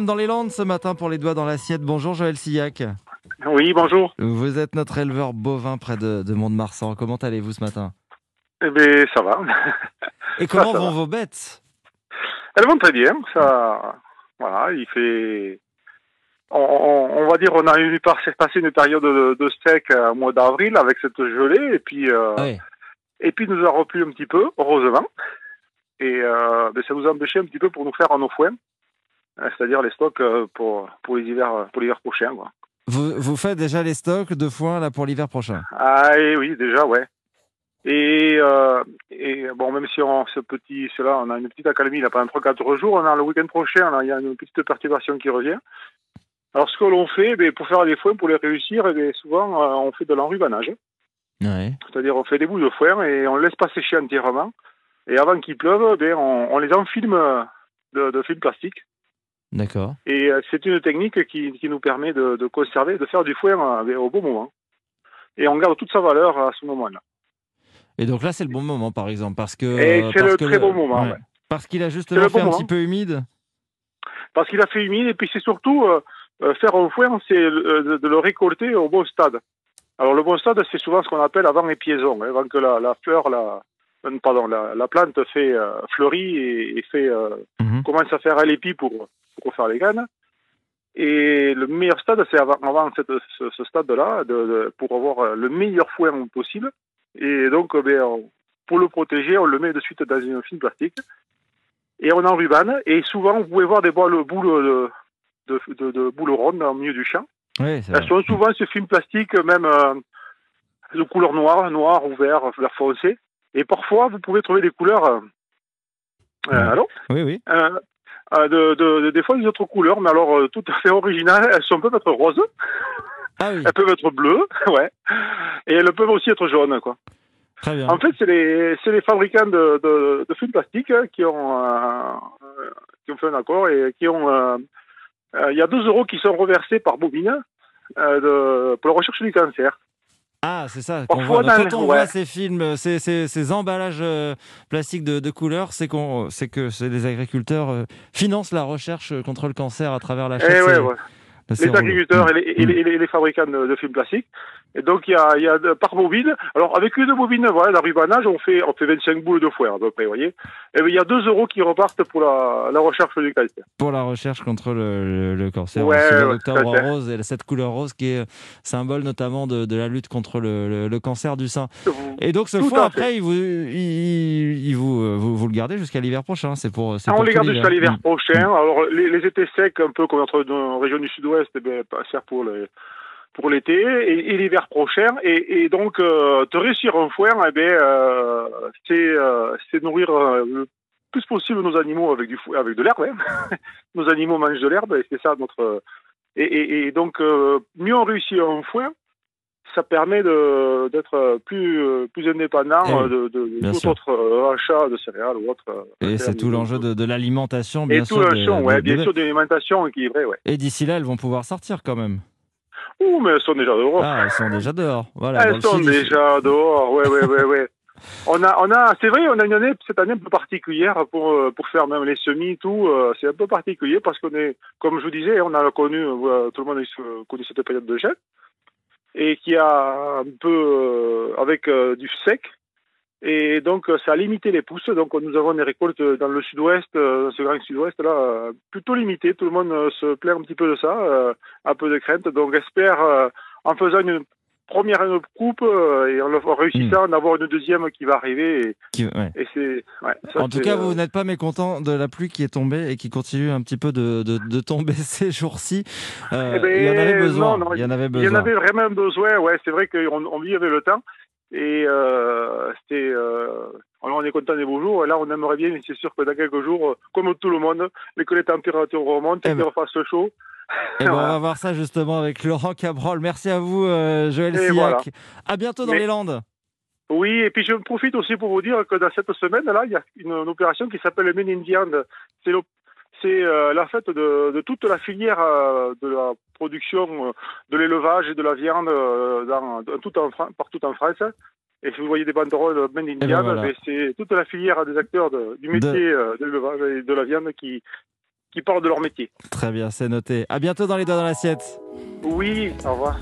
Dans les Landes ce matin pour les doigts dans l'assiette. Bonjour Joël Sillac. Oui, bonjour. Vous êtes notre éleveur bovin près de, de Mont-de-Marsan. Comment allez-vous ce matin? Eh bien, ça va. Et comment ça vont va. vos bêtes? Elles vont très bien. Ça, voilà, il fait. On, on- on va dire, on a eu passé une période de, de steak euh, au mois d'avril avec cette gelée, et puis, euh, et puis nous a replu un petit peu, heureusement. Et euh, ben, ça nous a empêché un petit peu pour nous faire un eau c'est-à-dire les stocks euh, pour pour les hivers, pour l'hiver prochain. Quoi. Vous, vous faites déjà les stocks de foin là pour l'hiver prochain? Ah et oui, déjà, ouais. Et, euh, et bon, même si on, ce petit, cela, on a une petite accalmie là pendant 3-4 jours, on a le week-end prochain, là, il y a une petite perturbation qui revient. Alors ce que l'on fait, ben, pour faire les foins, pour les réussir, eh ben, souvent euh, on fait de l'enrubanage. Ouais. C'est-à-dire on fait des bouts de foin et on laisse pas sécher entièrement. Et avant qu'il pleuve, ben, on, on les enfilme euh, de, de film plastique. D'accord. Et euh, c'est une technique qui, qui nous permet de, de conserver, de faire du foin au bon moment. Et on garde toute sa valeur à ce moment-là. Et donc là c'est le bon moment par exemple parce que Et c'est le que très bon moment, ouais. Parce qu'il a justement le fait bon un petit peu humide? Parce qu'il a fait humide et puis c'est surtout euh, euh, faire un foin, c'est euh, de, le récolter au bon stade. Alors le bon stade, c'est souvent ce qu'on appelle avant épiaison, hein, avant que la, la fleur, la, pardon, la, la plante fait euh, fleurit et, et fait Mhm. commence à faire un épi pour, pour faire les graines. Et le meilleur stade, c'est avant, avant cette- ce, ce stade-là, de, de- pour avoir le meilleur foin possible. Et donc, on- pour le protéger, on le met de suite dans une film plastique. Et on enrubane. Et souvent, vous pouvez voir des boules, boules de, de, de, boules rondes au milieu du champ. Elles sont souvent ce film plastique, même euh, de couleur noire, noir ou vert, vert foncé. Et parfois, vous pouvez trouver des couleurs. Euh, Ouais. allô? Oui, oui. euh, de, de, de- des fois des autres couleurs, mais alors euh, tout à fait originales. Elles sont, peuvent être roses, Ah oui, elles peuvent être bleues, ouais, et elles peuvent aussi être jaunes, quoi. très bien. En fait, c'est les, les fabricants de, de, de films plastiques hein, qui ont, euh, euh, qui ont fait un accord et qui ont. euh, euh, Il y a 2 euros qui sont reversés par bobine euh, de, pour la recherche du cancer. Ah, c'est ça. voit. Quand on voit ces films, ces, ces, ces emballages euh, plastiques de, de couleurs, c'est qu'on, c'est que les agriculteurs euh, financent la recherche contre le cancer à travers l'achat Eh ouais, ouais. les agriculteurs Mm. et les, et les- et les- les fabricants de, de films plastiques. Et donc, il y a, y par bobine. Alors, avec une bobine, voilà, d'arribanage, on fait, on fait 25 boules de foin, à peu près, vous voyez. Et il y a 2 euros qui repartent pour la, la recherche du cancer. Pour la recherche contre le, le- le cancer. Ouais, ouais, tout à fait. rose et cette couleur rose qui est symbole notamment de, de la lutte contre le, le- le cancer du sein. Et donc ce Tout foin, fait. après, il vous, il, il vous, vous, vous le gardez jusqu'à l'hiver prochain. C'est pour, c'est Ah, on pour les garde jusqu'à l'hiver Mm. prochain. Alors, les, étés secs, un peu comme notre nos régions du sud-ouest, eh ben, pour les pour l'été et, l'hiver prochain. Et, donc, euh, de réussir un foin, eh ben, euh, c'est euh, c'est nourrir euh, le plus possible nos animaux avec du avec de l'herbe. hein. nos animaux mangent de l'herbe et c'est ça notre. Et, donc, mieux on réussit un foin, ça permet de d'être plus plus indépendant Eh oui, de, de, tout sûr. autre euh, achat de céréales ou autre. euh, Et c'est tout l'enjeu de, de l'alimentation, bien et tout sûr. champ, ouais, bien sûr, d'alimentation équilibrée, ouais. Et d'ici là, elles vont pouvoir sortir quand même. Ouh, mais elles sont déjà dehors. Ah, elles sont déjà dehors. Voilà, elles le sont sud, déjà dehors, ouais, ouais, ouais, ouais. On a, on a, c'est vrai, on a une année, cette année un peu particulière pour, euh, pour faire même les semis, tout. euh, c'est un peu particulier parce qu'on est, comme je vous disais, on a connu, tout le monde a connu cette période de gel et qui a un peu euh, avec euh, du sec. Et donc, euh, ça a limité les pousses. Donc, nous avons des récoltes dans le sud-ouest, euh, ce grand sud-ouest là, plutôt limitées. Tout le monde se plaint un petit peu de ça, un peu de crainte. Donc, j'espère, en faisant une première coupe euh, et en le- en réussissant en avoir une deuxième qui va arriver. Et, qui- ouais. et c'est, ouais, ça, En tout cas, euh, vous n'êtes pas mécontent de la pluie qui est tombée et qui continue un petit peu de, de, de tomber ces jours-ci. Euh, Eh ben, il y en avait besoin. non, non, il y en avait Il y besoin. en avait vraiment besoin, ouais, c'est vrai qu'on on vit avec le temps. Et euh, c'était. Euh, alors on est content des beaux jours, et là on aimerait bien, mais c'est sûr que dans quelques jours, euh, comme tout le monde, mais que les températures remontent, Eh et qu'il ben. refasse chaud. Eh ben, on va voir ça justement avec Laurent Cabrol. Merci à vous, euh, Joël Et Sillac. voilà. À bientôt dans Mais- les Landes. Oui, et puis je profite aussi pour vous dire que dans cette semaine-là, il y a une, une opération qui s'appelle Men in Viande. C'est c'est euh, la fête de, de toute la filière euh, de la production euh, de l'élevage et de la viande dans, dans- tout en, partout en France. Et si vous voyez des banderoles Men in ben voilà. ben c'est toute la filière des acteurs de- du métier euh, de l'élevage et de la viande qui, qui parlent de leur métier. Très bien, c'est noté. À bientôt dans les doigts dans l'assiette. Oui, au revoir.